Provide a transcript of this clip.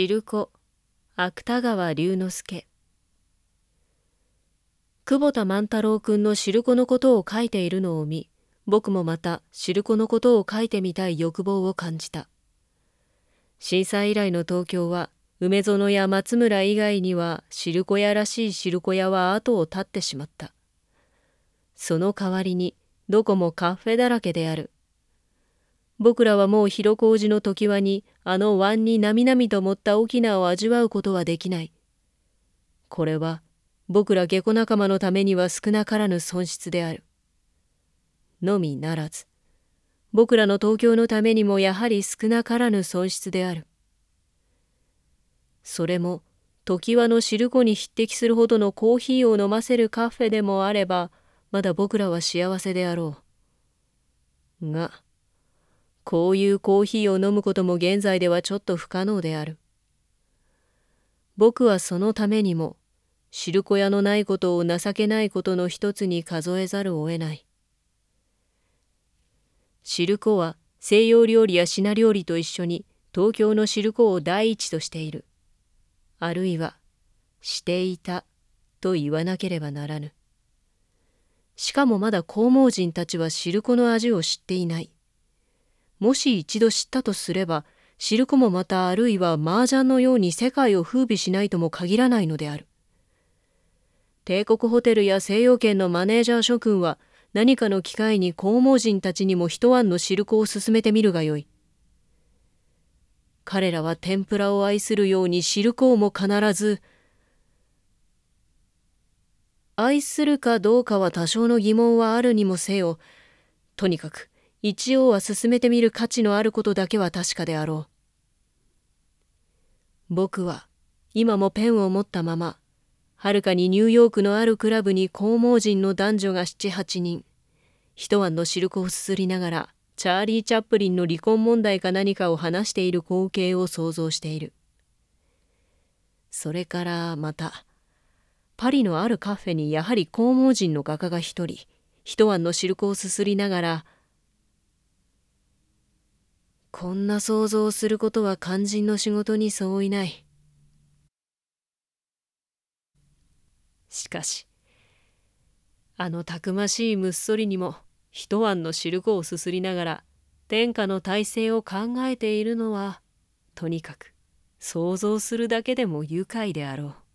汁子芥川龍之介。久保田万太郎くんの汁子のことを書いているのを見僕もまた汁子のことを書いてみたい欲望を感じた。震災以来の東京は梅園や松村以外には汁子屋らしい汁子屋は後を絶ってしまった。その代わりにどこもカフェだらけである。僕らはもう広小路の常盤にあの湾になみなみと盛った沖縄を味わうことはできない。これは僕ら下戸仲間のためには少なからぬ損失である。のみならず、僕らの東京のためにもやはり少なからぬ損失である。それも、常盤の汁粉に匹敵するほどのコーヒーを飲ませるカフェでもあれば、まだ僕らは幸せであろう。が、こういうコーヒーを飲むことも現在ではちょっと不可能である。僕はそのためにも、汁粉屋のないことを情けないことの一つに数えざるを得ない。汁粉は西洋料理や品料理と一緒に東京の汁粉を第一としている。あるいは、していたと言わなければならぬ。しかもまだ黄毛人たちは汁粉の味を知っていない。もし一度知ったとすれば、知る子もまたあるいは麻雀のように世界を風靡しないとも限らないのである。帝国ホテルや西洋圏のマネージャー諸君は何かの機会に黄毛人たちにも一案の汁粉を勧めてみるがよい。彼らは天ぷらを愛するように汁粉も必ず愛するかどうかは多少の疑問はあるにもせよとにかく一応は進めてみる価値のあることだけは確かであろう。僕は今もペンを持ったまま、はるかにニューヨークのあるクラブに黄毛人の男女が七八人、一晩の汁粉をすすりながら、チャーリー・チャップリンの離婚問題か何かを話している光景を想像している。それからまた、パリのあるカフェにやはり黄毛人の画家が一人、一晩の汁粉をすすりながら、こんな想像をすることは肝心の仕事に相違ない。しかし、あのたくましいむっそりにも一晩の汁粉をすすりながら天下の体制を考えているのはとにかく想像するだけでも愉快であろう。